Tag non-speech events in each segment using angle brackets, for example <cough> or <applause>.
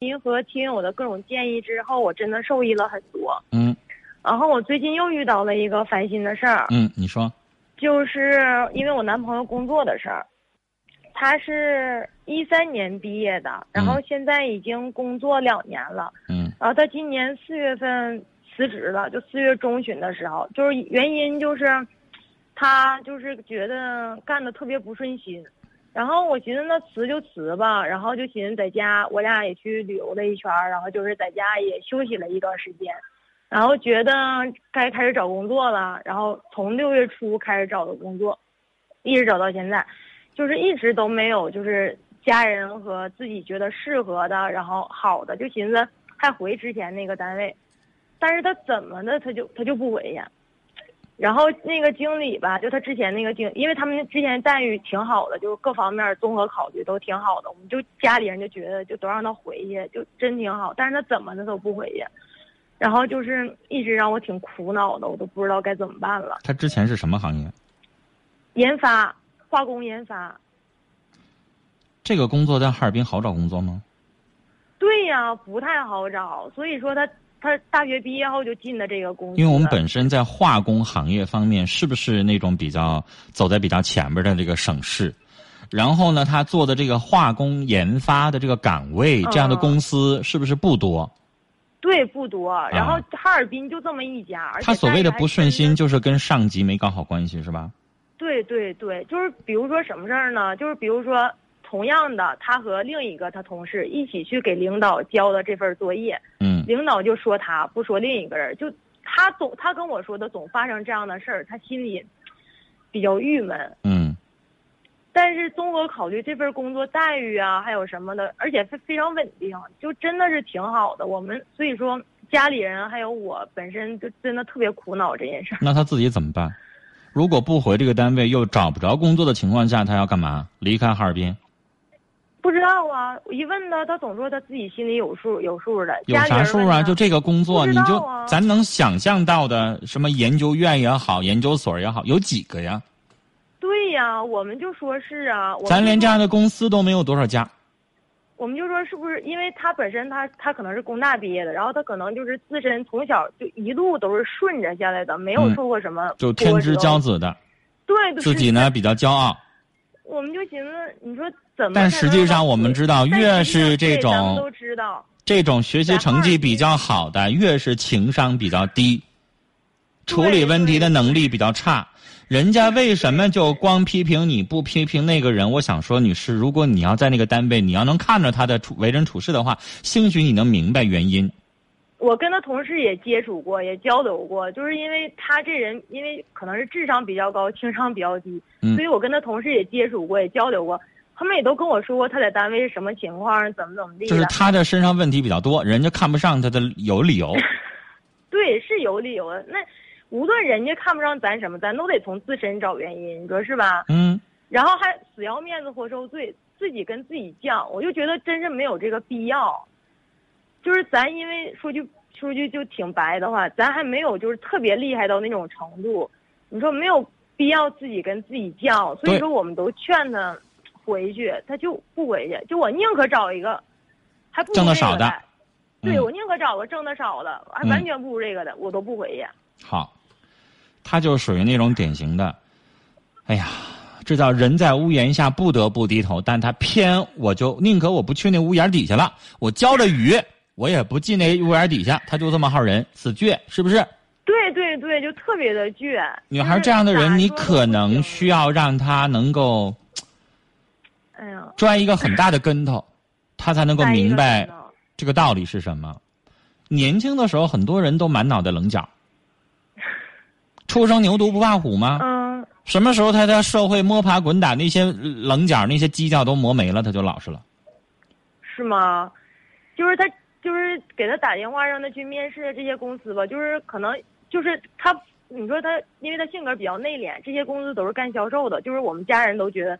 您和听友的各种建议之后，我真的受益了很多。嗯然后我最近又遇到了一个烦心的事儿，嗯，你说，就是因为我男朋友工作的事儿。他是一三年毕业的，然后现在已经工作两年了。嗯然后他今年四月份辞职了，就四月中旬的时候，就是原因就是，他就是觉得干的特别不顺心。然后我寻思那辞就辞吧，然后就寻思在家，我俩也去旅游了一圈儿，然后就是在家也休息了一段时间，然后觉得该开始找工作了，然后从六月初开始找的工作，一直找到现在，就是一直都没有就是家人和自己觉得适合的，然后好的，就寻思还回之前那个单位，但是他怎么的他就他就不回呀。然后那个经理吧，就他之前那个经，因为他们之前待遇挺好的，就是各方面综合考虑都挺好的，我们就家里人就觉得就都让他回去，就真挺好。但是他怎么的都不回去，然后就是一直让我挺苦恼的，我都不知道该怎么办了。他之前是什么行业？研发，化工研发。这个工作在哈尔滨好找工作吗？对呀，不太好找，所以说他他大学毕业后就进的这个公司。因为我们本身在化工行业方面，是不是那种比较走在比较前边的这个省市？然后呢，他做的这个化工研发的这个岗位，这样的公司是不是不多？对，不多。然后哈尔滨就这么一家，他所谓的不顺心，就是跟上级没搞好关系，是吧？对对对，就是比如说什么事儿呢？就是比如说，同样的，他和另一个他同事一起去给领导交的这份作业，嗯领导就说他，不说另一个人，就他总他跟我说的总发生这样的事儿，他心里比较郁闷。嗯但是综合考虑这份工作待遇啊，还有什么的，而且非非常稳定，就真的是挺好的。我们所以说家里人还有我本身就真的特别苦恼这件事儿。那他自己怎么办？如果不回这个单位，又找不着工作的情况下，他要干嘛？离开哈尔滨？不知道啊，我一问他，他总说他自己心里有数，有数的。有啥数啊？就这个工作，不你就咱能想象到的，什么研究院也好，研究所也好，有几个呀？对呀，我们就说是啊，咱连这样的公司都没有多少家。我们就说是不是因为他本身他他可能是工大毕业的，然后他可能就是自身从小就一路都是顺着下来的，没有嗯受过什么就天之骄子。子的，对，对自己呢比较骄傲。我们就寻思，你说怎么？但实际上我们知道越是这种都知道，这种学习成绩比较好的，越是情商比较低，处理问题的能力比较差。人家为什么就光批评你不批评那个人？我想说，女士，如果你要在那个单位，你要能看着他的处为人处事的话，兴许你能明白原因。我跟他同事也接触过，也交流过，就是因为他这人，因为可能是智商比较高，情商比较低，嗯所以我跟他同事也接触过，也交流过，他们也都跟我说过他在单位是什么情况，怎么怎么地的。就是他的身上问题比较多，人家看不上他的有理由。<laughs> 对，是有理由的。那无论人家看不上咱什么，咱都得从自身找原因，你说是吧？嗯，然后还死要面子活受罪，自己跟自己犟，我就觉得真是没有这个必要。就是咱因为说句说句就挺白的话，咱还没有就是特别厉害到那种程度，你说没有必要自己跟自己犟，所以说我们都劝他回去，他就不回去，就我宁可找一个还不如挣得少的对，嗯。我宁可找个挣得少的，还嗯。完全不如这个的，我都不回去。好，他就属于那种典型的，哎呀，这叫人在屋檐下不得不低头，但他偏我就宁可我不去那屋檐底下了，我浇着雨，我也不进那屋檐底下，他就这么号人，死倔，是不是？对对对，就特别的倔。女孩这样的人，你可能需要让他能够哎呀，摔一个很大的跟头，<laughs> 他才能够明白这个道理是什么。年轻的时候，很多人都满脑袋棱角。初生牛犊不怕虎吗？嗯，什么时候他在社会摸爬滚打，那些棱角、那些犄角都磨没了，他就老实了。是吗？就是他，就是给他打电话让他去面试的这些公司吧，就是可能就是他，你说他，因为他性格比较内敛，这些公司都是干销售的，就是我们家人都觉得。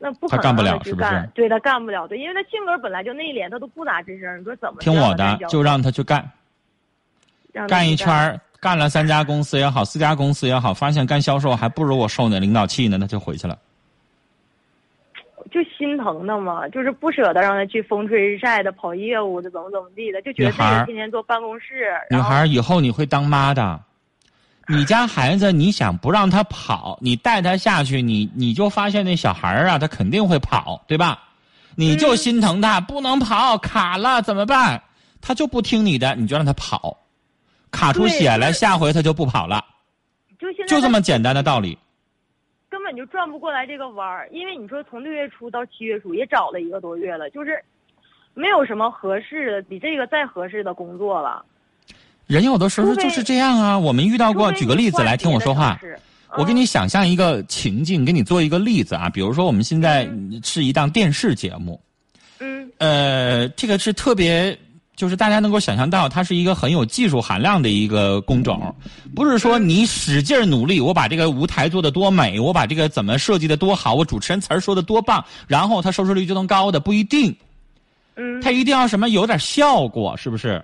那不可能他干不了让去是不是干对他干不了，对，因为他性格本来就内敛，他都不咋吱声。你说怎么听我的，就让他去干，干一圈儿，干了三家公司也好，四家公司也好，发现干销售还不如我受那领导气呢，那就回去了。就心疼他嘛，就是不舍得让他去风吹日晒的跑业务的，怎么怎么地的，就觉得自己天天坐办公室。女孩以后你会当妈的，<laughs> 你家孩子你想不让他跑，你带他下去，你你就发现那小孩啊，他肯定会跑，对吧？你就心疼他，不能跑，卡了怎么办？他就不听你的，你就让他跑，卡出血来，下回他就不跑了。就就这么简单的道理。根本就转不过来这个弯儿，因为你说从六月初到七月初也找了一个多月了，就是没有什么合适的，比这个再合适的工作了。人有的时候就是这样啊，我们遇到过。举个例子来听我说话，我给你想象一个情境，给你做一个例子啊。比如说我们现在是一档电视节目，嗯，呃，这个是特别。就是大家能够想象到，它是一个很有技术含量的一个工种，不是说你使劲努力，我把这个舞台做的多美，我把这个怎么设计的多好，我主持人词儿说的多棒，然后它收视率就能高的，不一定。嗯。它一定要什么有点效果，是不是？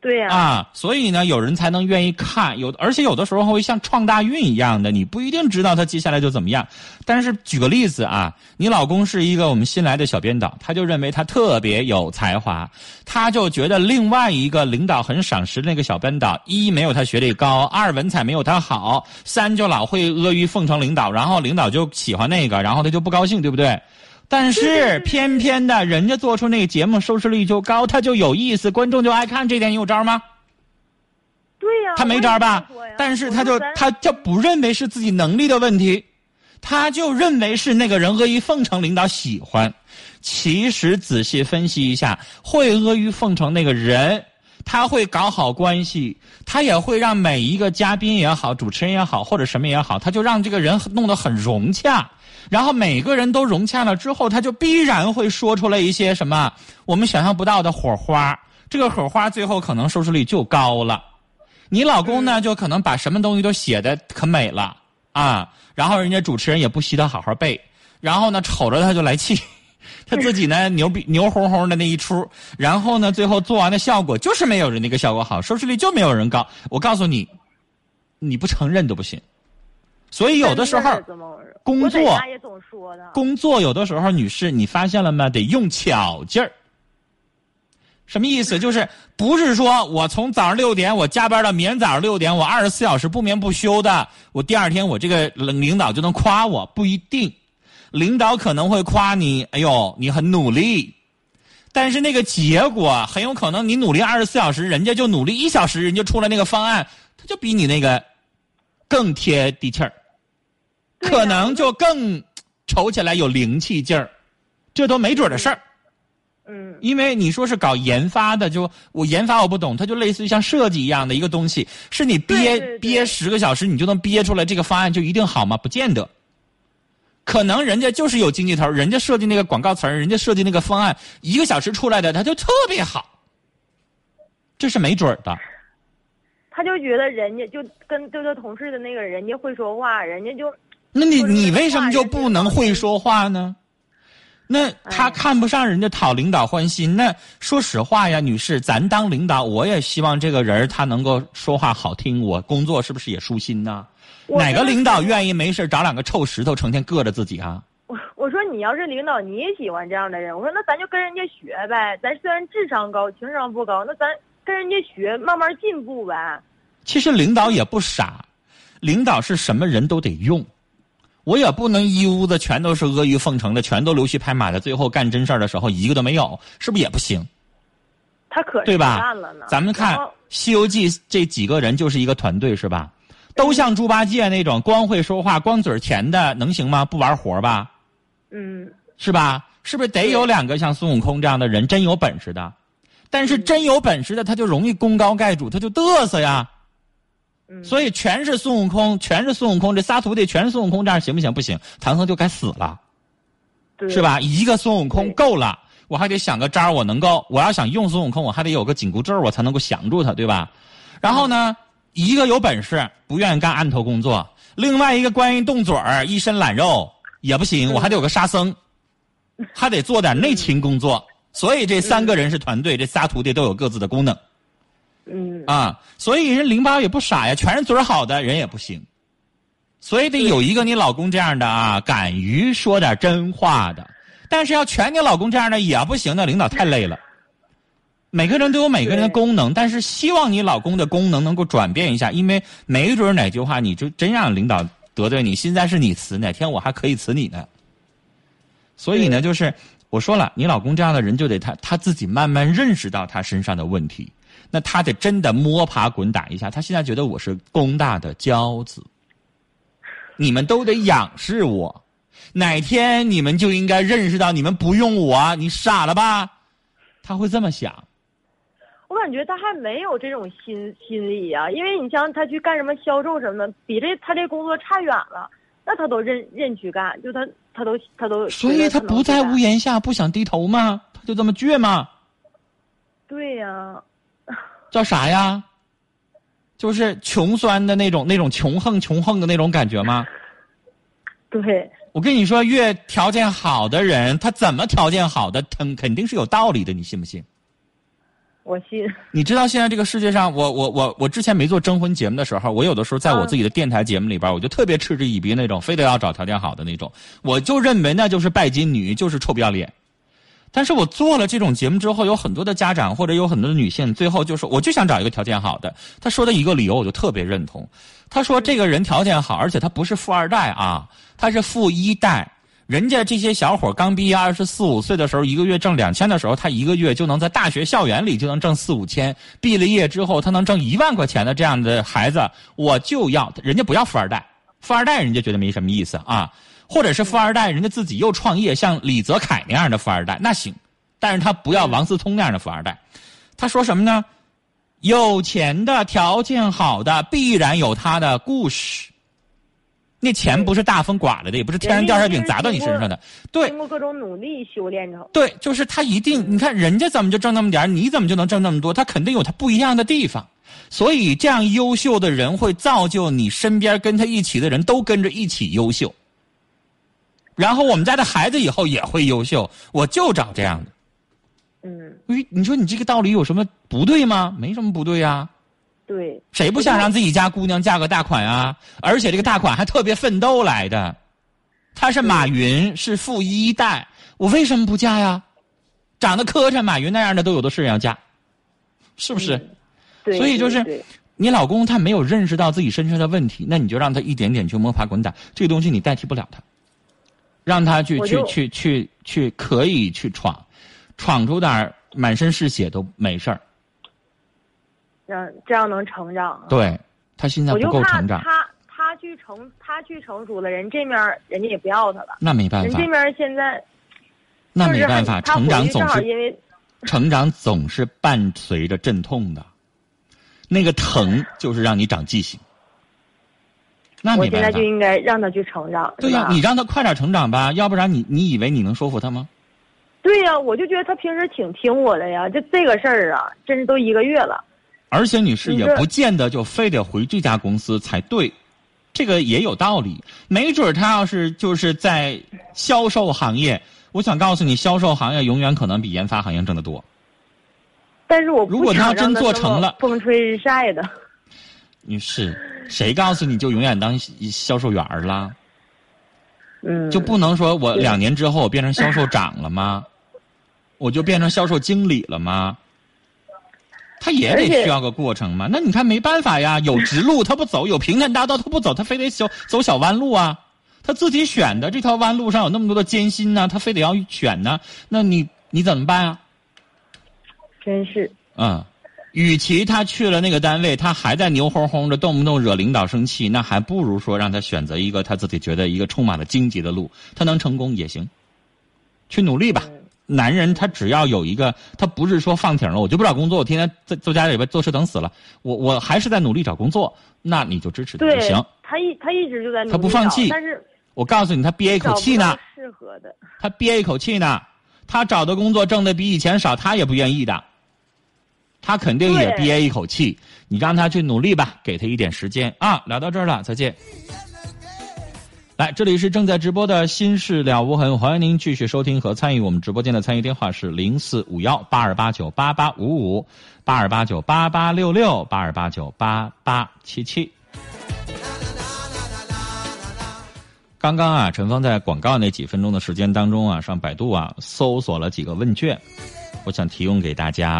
对呀啊，所以呢，有人才能愿意看，有而且有的时候会像创大运一样的，你不一定知道他接下来就怎么样。但是举个例子啊，你老公是一个我们新来的小编导，他就认为他特别有才华，他就觉得另外一个领导很赏识那个小编导，一没有他学历高，二文采没有他好，三就老会阿谀奉承领导，然后领导就喜欢那个，然后他就不高兴，对不对？但是偏偏的，人家做出那个节目收视率就高，他就有意思，观众就爱看，这点你有招吗？对呀，他没招吧？但是他就他就不认为是自己能力的问题，他就认为是那个人阿谀奉承，领导喜欢。其实仔细分析一下，会阿谀奉承那个人，他会搞好关系，他也会让每一个嘉宾也好，主持人也好，或者什么也好，他就让这个人弄得很融洽。然后每个人都融洽了之后，他就必然会说出来一些什么我们想象不到的火花。这个火花最后可能收视率就高了。你老公呢，就可能把什么东西都写的可美了啊。然后人家主持人也不惜得好好背，然后呢瞅着他就来气，<laughs> 他自己呢牛逼 <laughs> 牛哄哄的那一出，然后呢最后做完的效果就是没有人那个效果好，收视率就没有人高。我告诉你，你不承认都不行。所以有的时候，工作工作有的时候，女士，你发现了吗？得用巧劲儿。什么意思？就是不是说我从早上六点我加班到明天早上六点，我二十四小时不眠不休的，我第二天我这个领导就能夸我？不一定，领导可能会夸你，哎呦，你很努力，但是那个结果很有可能你努力二十四小时，人家就努力一小时，人家出来那个方案，他就比你那个。更贴地气儿，可能就更瞅起来有灵气劲儿，这都没准的事儿。嗯，因为你说是搞研发的，就我研发我不懂，它就类似于像设计一样的一个东西，是你憋憋十个小时，你就能憋出来这个方案就一定好吗？不见得。可能人家就是有经济头，人家设计那个广告词儿，人家设计那个方案，一个小时出来的，他就特别好，这是没准的。他就觉得人家就跟对他同事的那个人家会说话，人家就那你你为什么就不能会说话呢？那他看不上人家讨领导欢心。那说实话呀，女士，咱当领导，我也希望这个人他能够说话好听，我工作是不是也舒心呢？哪个领导愿意没事找两个臭石头成天硌着自己啊？我我说你要是领导，你也喜欢这样的人。我说那咱就跟人家学呗。咱虽然智商高，情商不高，那咱跟人家学，慢慢进步呗。其实领导也不傻，领导是什么人都得用，我也不能一屋子全都是阿谀奉承的，全都溜须拍马的，最后干真事儿的时候一个都没有，是不是也不行？他可对吧？咱们看《西游记》这几个人就是一个团队，是吧？都像猪八戒那种光会说话、光嘴甜的，能行吗？不玩活吧？嗯，是吧？是不是得有两个像孙悟空这样的人，真有本事的？但是真有本事的，他就容易功高盖主，他就嘚瑟呀。所以全是孙悟空，全是孙悟空，这仨徒弟全是孙悟空，这样行不行？不行，唐僧就该死了，是吧？一个孙悟空够了，我还得想个招我能够，我要想用孙悟空，我还得有个紧箍咒，我才能够降住他，对吧？然后呢，一个有本事，不愿意干案头工作；另外一个关于动嘴儿，一身懒肉也不行，我还得有个沙僧，还得做点内勤工作。所以这三个人是团队，这仨徒弟都有各自的功能。嗯。啊，所以人领导也不傻呀，全是嘴好的人也不行，所以得有一个你老公这样的啊，敢于说点真话的，但是要全你老公这样的也不行那，领导太累了。每个人都有每个人的功能，但是希望你老公的功能能够转变一下，因为没准哪句话你就真让领导得罪你，现在是你辞，哪天我还可以辞你呢。所以呢，就是我说了，你老公这样的人就得他他自己慢慢认识到他身上的问题，那他得真的摸爬滚打一下。他现在觉得我是工大的骄子，你们都得仰视我，哪天你们就应该认识到你们不用我，你傻了吧？他会这么想。我感觉他还没有这种心心理呀、因为你像他去干什么销售什么的，比这他这工作差远了，那他都认认去干，就他他都他都。所以他不在屋檐。檐下，不想低头吗？他就这么倔吗？对呀、叫啥呀？就是穷酸的那种、那种穷横、穷横的那种感觉吗？对，我跟你说，越条件好的人，他怎么条件好的，肯肯定是有道理的，你信不信？我信。你知道现在这个世界上，我我我我之前没做征婚节目的时候，我有的时候在我自己的电台节目里边，我就特别嗤之以鼻那种，非得要找条件好的那种，我就认为那就是拜金女，就是臭不要脸。但是我做了这种节目之后，有很多的家长或者有很多的女性，最后就说我就想找一个条件好的。他说的一个理由我就特别认同，他说这个人条件好，而且他不是富二代啊，他是富一代。人家这些小伙刚毕业二十四五岁的时候，一个月挣两千的时候，他一个月就能在大学校园里就能挣四五千。毕了业之后，他能挣一万块钱的这样的孩子，我就要。人家不要富二代，富二代人家觉得没什么意思啊。或者是富二代，人家自己又创业，像李泽楷那样的富二代，那行。但是他不要王思聪那样的富二代。他说什么呢？有钱的、条件好的，必然有他的故事。那钱不是大风刮来的，也不是天上掉馅饼砸到你身上的。对经过各种努力修炼成。对，就是他一定，你看人家怎么就挣那么点儿你怎么就能挣那么多？他肯定有他不一样的地方。所以这样优秀的人会造就你身边跟他一起的人都跟着一起优秀。然后我们家的孩子以后也会优秀，我就找这样的。嗯，哎，你说你这个道理有什么不对吗？没什么不对呀、对，谁不想让自己家姑娘嫁个大款啊？而且这个大款还特别奋斗来的，他是马云，是富一代，我为什么不嫁呀？长得磕碜，马云那样的都有的是人要嫁，是不是？嗯对。所以就是对对你老公他没有认识到自己身上的问题，那你就让他一点点去摸爬滚打，这个东西你代替不了他，让他去去去去去可以去闯，闯出点儿满身是血都没事儿。让这样能成长啊。对他现在不够成长，他他去成他去成熟了，人这面儿人家也不要他了。那没办法人这，面儿现在那没办法，成长总是因为成长总是伴随着阵痛的，那个疼就是让你长记性。那我现在就，应该让他去成长。对呀、你让他快点成长吧，要不然你你以为你能说服他吗？对呀、我就觉得他平时挺听我的呀，就这个事儿啊，真是都一个月了。而且女士也不见得就非得回这家公司才对，这个也有道理。没准儿他要是就是在销售行业，我想告诉你，销售行业永远可能比研发行业挣得多。但是我不如果他想真做成了风吹日晒的。女士，谁告诉你就永远当销售员儿啦？嗯，就不能说我两年之后我变成销售长了吗？<laughs> 我就变成销售经理了吗？他也得需要个过程嘛。那你看没办法呀，有直路他不走，有平坦大道他不走，他非得走走小弯路啊。他自己选的这条弯路上有那么多的艰辛呢，他非得要选呢。那你你怎么办啊？真是嗯，与其他去了那个单位，他还在牛哄哄的，动不动惹领导生气，那还不如说让他选择一个他自己觉得一个充满了荆棘的路，他能成功也行，去努力吧。嗯男人他只要有一个，他不是说放挺了，我就不找工作，我天天在在家里边坐吃等死了，我我还是在努力找工作，那你就支持他就行。，他一他一直就在努力他不放弃但是我告诉你，他憋一口气呢，适合的。他憋一口气呢，他找的工作挣的比以前少，他也不愿意的，他肯定也憋一口气。你让他去努力吧，给他一点时间啊。聊到这儿了，再见。来，这里是正在直播的《心事了无痕》，欢迎您继续收听和参与我们直播间的参与电话是零四五幺八二八九八八五五八二八九八八六六八二八九八八七七。刚刚啊，陈峰在广告那几分钟的时间当中啊，上百度啊搜索了几个问卷，我想提供给大家。